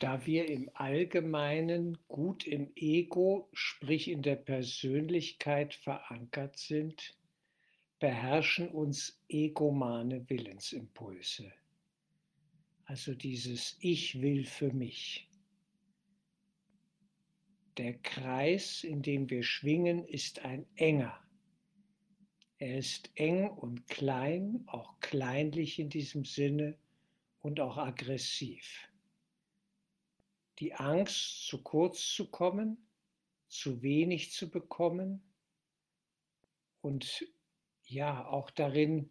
Da wir im Allgemeinen gut im Ego, sprich in der Persönlichkeit verankert sind, beherrschen uns egomane Willensimpulse. Also dieses Ich will für mich. Der Kreis, in dem wir schwingen, ist ein enger. Er ist eng und klein, auch kleinlich in diesem Sinne und auch aggressiv die Angst, zu kurz zu kommen, zu wenig zu bekommen und ja, auch darin,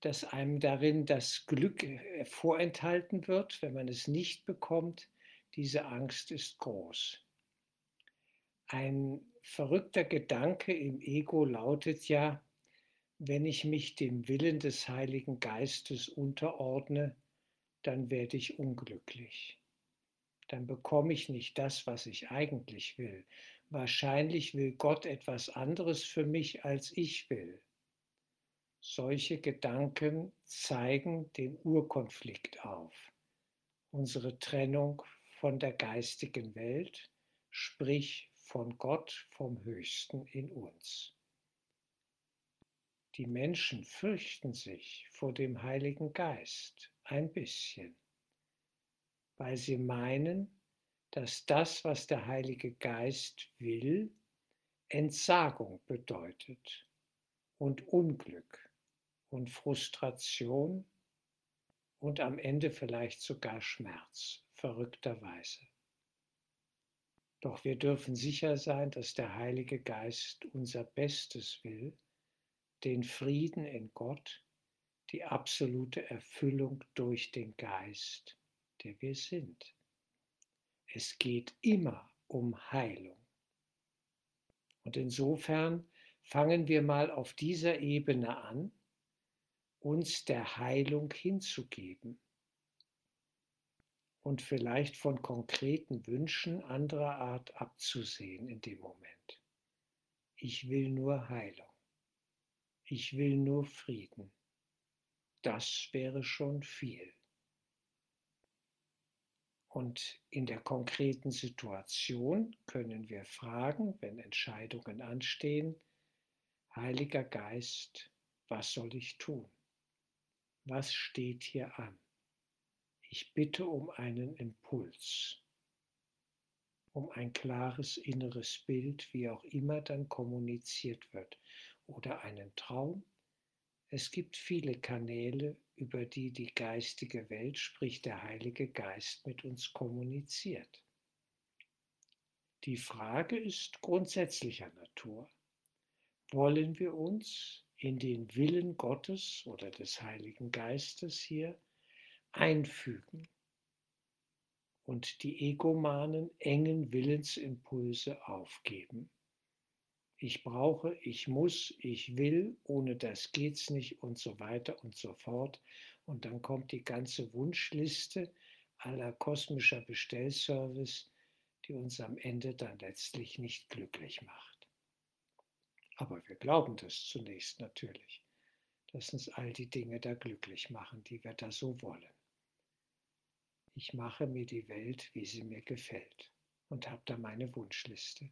dass einem darin das Glück äh, vorenthalten wird, wenn man es nicht bekommt, diese Angst ist groß. Ein verrückter Gedanke im Ego lautet ja, wenn ich mich dem Willen des Heiligen Geistes unterordne, dann werde ich unglücklich dann bekomme ich nicht das, was ich eigentlich will. Wahrscheinlich will Gott etwas anderes für mich, als ich will. Solche Gedanken zeigen den Urkonflikt auf, unsere Trennung von der geistigen Welt, sprich von Gott, vom Höchsten in uns. Die Menschen fürchten sich vor dem Heiligen Geist ein bisschen weil sie meinen, dass das, was der Heilige Geist will, Entsagung bedeutet und Unglück und Frustration und am Ende vielleicht sogar Schmerz, verrückterweise. Doch wir dürfen sicher sein, dass der Heilige Geist unser Bestes will, den Frieden in Gott, die absolute Erfüllung durch den Geist der wir sind. Es geht immer um Heilung. Und insofern fangen wir mal auf dieser Ebene an, uns der Heilung hinzugeben und vielleicht von konkreten Wünschen anderer Art abzusehen in dem Moment. Ich will nur Heilung. Ich will nur Frieden. Das wäre schon viel. Und in der konkreten Situation können wir fragen, wenn Entscheidungen anstehen, Heiliger Geist, was soll ich tun? Was steht hier an? Ich bitte um einen Impuls, um ein klares inneres Bild, wie auch immer dann kommuniziert wird, oder einen Traum. Es gibt viele Kanäle, über die die geistige Welt, sprich der Heilige Geist, mit uns kommuniziert. Die Frage ist grundsätzlicher Natur. Wollen wir uns in den Willen Gottes oder des Heiligen Geistes hier einfügen und die egomanen engen Willensimpulse aufgeben? Ich brauche, ich muss, ich will, ohne das geht's nicht und so weiter und so fort. Und dann kommt die ganze Wunschliste aller kosmischer Bestellservice, die uns am Ende dann letztlich nicht glücklich macht. Aber wir glauben das zunächst natürlich, dass uns all die Dinge da glücklich machen, die wir da so wollen. Ich mache mir die Welt, wie sie mir gefällt und habe da meine Wunschliste.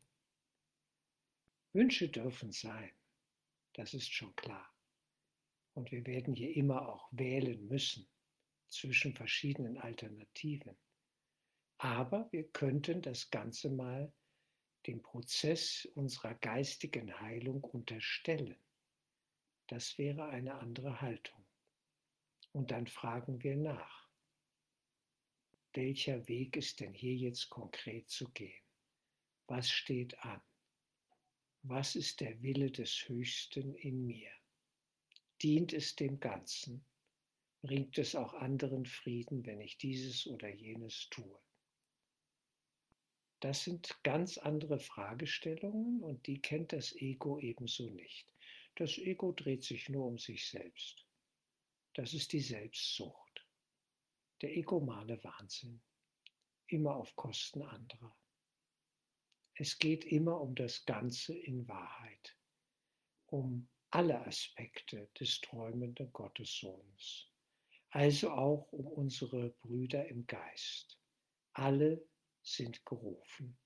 Wünsche dürfen sein, das ist schon klar. Und wir werden hier immer auch wählen müssen zwischen verschiedenen Alternativen. Aber wir könnten das Ganze mal dem Prozess unserer geistigen Heilung unterstellen. Das wäre eine andere Haltung. Und dann fragen wir nach, welcher Weg ist denn hier jetzt konkret zu gehen? Was steht an? Was ist der Wille des Höchsten in mir? Dient es dem Ganzen? Bringt es auch anderen Frieden, wenn ich dieses oder jenes tue? Das sind ganz andere Fragestellungen und die kennt das Ego ebenso nicht. Das Ego dreht sich nur um sich selbst. Das ist die Selbstsucht, der egomane Wahnsinn, immer auf Kosten anderer. Es geht immer um das Ganze in Wahrheit, um alle Aspekte des träumenden Gottessohnes, also auch um unsere Brüder im Geist, Alle sind gerufen,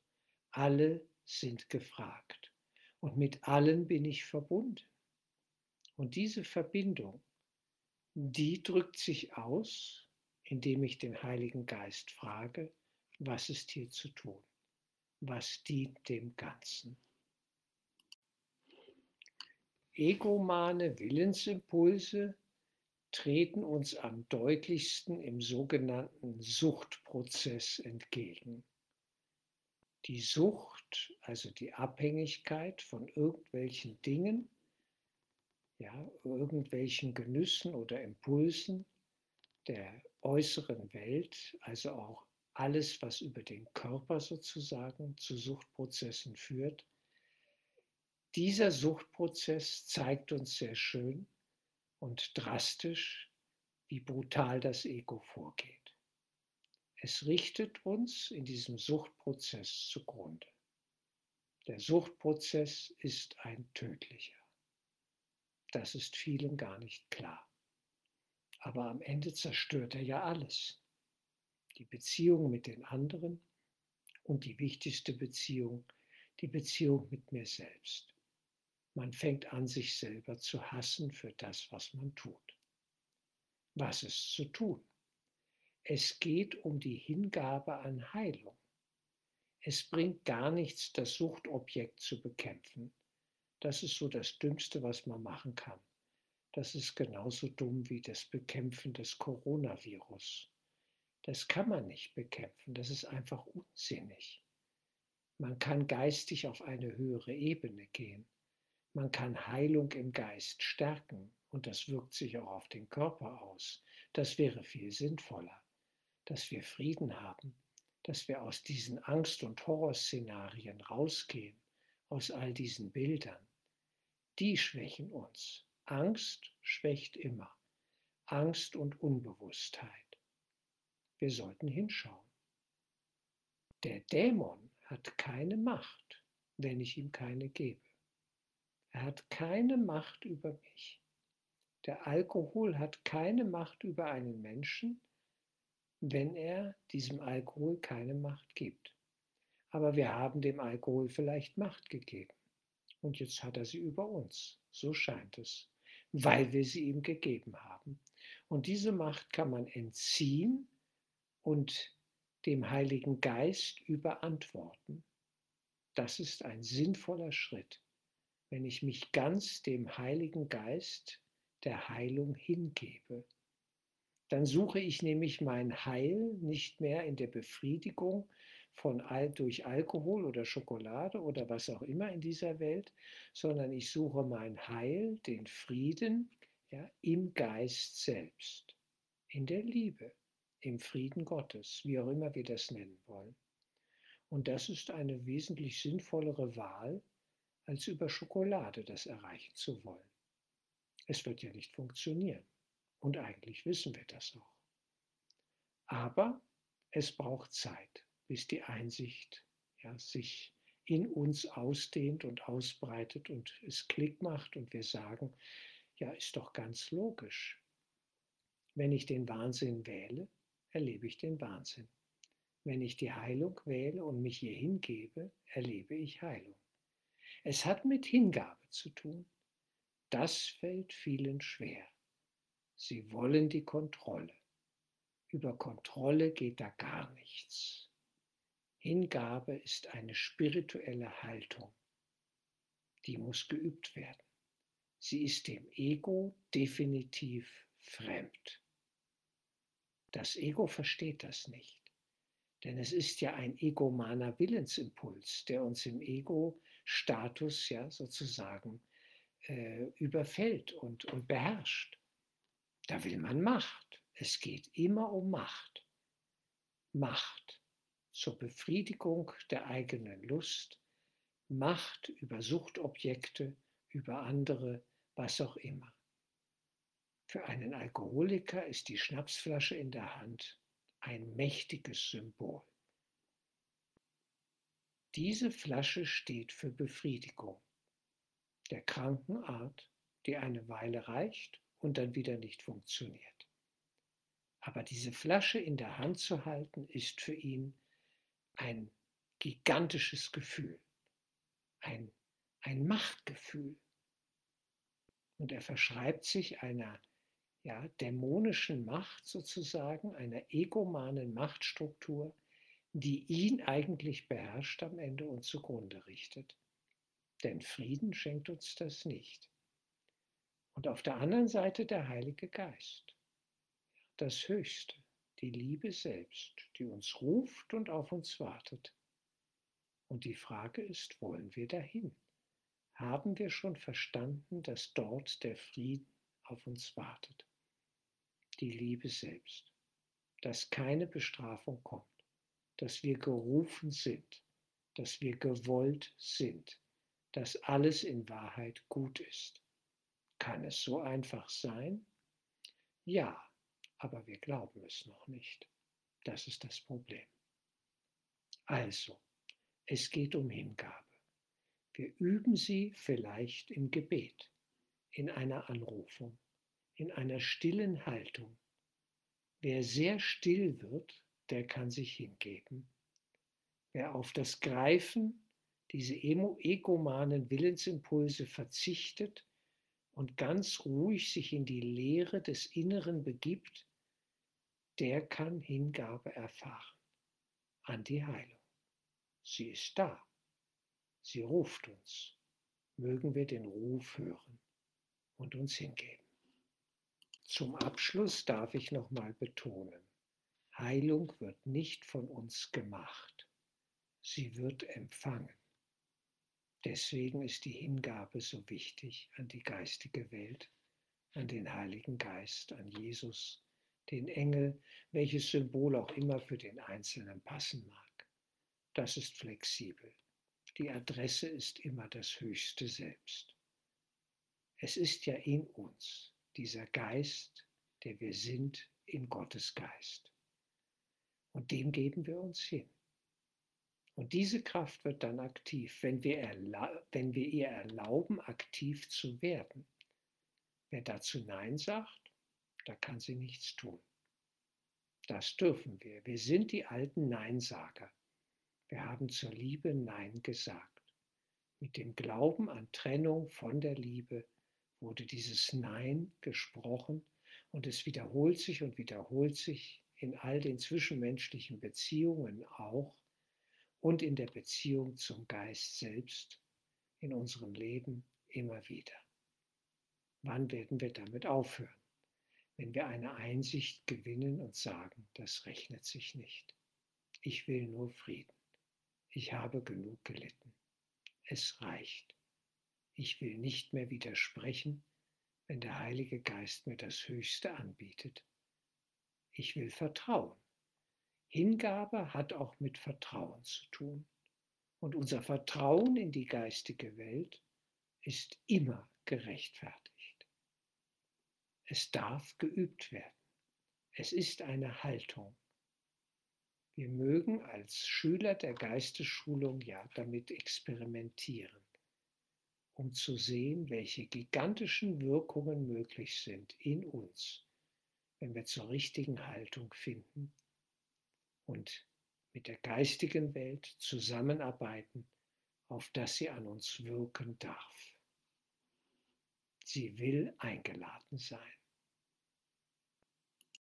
alle sind gefragt und mit allen bin ich verbunden. Und diese Verbindung, die drückt sich aus, indem ich den Heiligen Geist frage, was ist hier zu tun? Was dient dem Ganzen? Egomane Willensimpulse treten uns am deutlichsten im sogenannten Suchtprozess entgegen. Die Sucht, also die Abhängigkeit von irgendwelchen Dingen, ja, irgendwelchen Genüssen oder Impulsen der äußeren Welt, also auch alles, was über den Körper sozusagen zu Suchtprozessen führt. Dieser Suchtprozess zeigt uns sehr schön und drastisch, wie brutal das Ego vorgeht. Es richtet uns in diesem Suchtprozess zugrunde. Der Suchtprozess ist ein tödlicher. Das ist vielen gar nicht klar. Aber am Ende zerstört er ja alles die Beziehung mit den anderen und die wichtigste Beziehung, die Beziehung mit mir selbst. Man fängt an, sich selber zu hassen für das, was man tut. Was ist zu tun? Es geht um die Hingabe an Heilung. Es bringt gar nichts, das Suchtobjekt zu bekämpfen. Das ist so das Dümmste, was man machen kann. Das ist genauso dumm wie das Bekämpfen des Coronavirus. Das kann man nicht bekämpfen. Das ist einfach unsinnig. Man kann geistig auf eine höhere Ebene gehen. Man kann Heilung im Geist stärken und das wirkt sich auch auf den Körper aus. Das wäre viel sinnvoller, dass wir Frieden haben, dass wir aus diesen Angst- und Horrorszenarien rausgehen, aus all diesen Bildern. Die schwächen uns. Angst schwächt immer. Angst und Unbewusstheit. Wir sollten hinschauen. Der Dämon hat keine Macht, wenn ich ihm keine gebe. Er hat keine Macht über mich. Der Alkohol hat keine Macht über einen Menschen, wenn er diesem Alkohol keine Macht gibt. Aber wir haben dem Alkohol vielleicht Macht gegeben. Und jetzt hat er sie über uns. So scheint es, weil wir sie ihm gegeben haben. Und diese Macht kann man entziehen, und dem Heiligen Geist überantworten. Das ist ein sinnvoller Schritt, wenn ich mich ganz dem Heiligen Geist der Heilung hingebe. Dann suche ich nämlich mein Heil nicht mehr in der Befriedigung von durch Alkohol oder Schokolade oder was auch immer in dieser Welt, sondern ich suche mein Heil, den Frieden ja, im Geist selbst, in der Liebe im Frieden Gottes, wie auch immer wir das nennen wollen. Und das ist eine wesentlich sinnvollere Wahl, als über Schokolade das erreichen zu wollen. Es wird ja nicht funktionieren. Und eigentlich wissen wir das auch. Aber es braucht Zeit, bis die Einsicht ja, sich in uns ausdehnt und ausbreitet und es Klick macht und wir sagen, ja, ist doch ganz logisch. Wenn ich den Wahnsinn wähle, erlebe ich den Wahnsinn. Wenn ich die Heilung wähle und mich hier hingebe, erlebe ich Heilung. Es hat mit Hingabe zu tun. Das fällt vielen schwer. Sie wollen die Kontrolle. Über Kontrolle geht da gar nichts. Hingabe ist eine spirituelle Haltung. Die muss geübt werden. Sie ist dem Ego definitiv fremd. Das Ego versteht das nicht. Denn es ist ja ein egomaner Willensimpuls, der uns im Ego-Status ja sozusagen äh, überfällt und, und beherrscht. Da will man Macht. Es geht immer um Macht. Macht zur Befriedigung der eigenen Lust, Macht über Suchtobjekte, über andere, was auch immer. Für einen Alkoholiker ist die Schnapsflasche in der Hand ein mächtiges Symbol. Diese Flasche steht für Befriedigung, der kranken Art, die eine Weile reicht und dann wieder nicht funktioniert. Aber diese Flasche in der Hand zu halten, ist für ihn ein gigantisches Gefühl, ein, ein Machtgefühl. Und er verschreibt sich einer ja, dämonischen Macht sozusagen, einer egomanen Machtstruktur, die ihn eigentlich beherrscht am Ende und zugrunde richtet. Denn Frieden schenkt uns das nicht. Und auf der anderen Seite der Heilige Geist, das Höchste, die Liebe selbst, die uns ruft und auf uns wartet. Und die Frage ist, wollen wir dahin? Haben wir schon verstanden, dass dort der Frieden auf uns wartet? Die Liebe selbst, dass keine Bestrafung kommt, dass wir gerufen sind, dass wir gewollt sind, dass alles in Wahrheit gut ist. Kann es so einfach sein? Ja, aber wir glauben es noch nicht. Das ist das Problem. Also, es geht um Hingabe. Wir üben sie vielleicht im Gebet, in einer Anrufung, in einer stillen Haltung. Wer sehr still wird, der kann sich hingeben. Wer auf das Greifen, diese egomanen Willensimpulse verzichtet und ganz ruhig sich in die Leere des Inneren begibt, der kann Hingabe erfahren an die Heilung. Sie ist da. Sie ruft uns. Mögen wir den Ruf hören und uns hingeben. Zum Abschluss darf ich nochmal betonen, Heilung wird nicht von uns gemacht. Sie wird empfangen. Deswegen ist die Hingabe so wichtig an die geistige Welt, an den Heiligen Geist, an Jesus, den Engel, welches Symbol auch immer für den Einzelnen passen mag. Das ist flexibel. Die Adresse ist immer das höchste Selbst. Es ist ja in uns, dieser Geist, der wir sind, in Gottes Geist. Und dem geben wir uns hin. Und diese Kraft wird dann aktiv, wenn wir, wenn wir ihr erlauben, aktiv zu werden. Wer dazu Nein sagt, da kann sie nichts tun. Das dürfen wir. Wir sind die alten Neinsager. Wir haben zur Liebe Nein gesagt. Mit dem Glauben an Trennung von der Liebe wurde dieses Nein gesprochen und es wiederholt sich und wiederholt sich in all den zwischenmenschlichen Beziehungen auch und in der Beziehung zum Geist selbst in unserem Leben immer wieder. Wann werden wir damit aufhören? wenn wir eine Einsicht gewinnen und sagen, das rechnet sich nicht. Ich will nur Frieden. Ich habe genug gelitten. Es reicht. Ich will nicht mehr widersprechen, wenn der Heilige Geist mir das Höchste anbietet. Ich will Vertrauen. Hingabe hat auch mit Vertrauen zu tun. Und unser Vertrauen in die geistige Welt ist immer gerechtfertigt. Es darf geübt werden. Es ist eine Haltung. Wir mögen als Schüler der Geistesschulung ja damit experimentieren, um zu sehen, welche gigantischen Wirkungen möglich sind in uns, wenn wir zur richtigen Haltung finden und mit der geistigen Welt zusammenarbeiten, auf dass sie an uns wirken darf. Sie will eingeladen sein.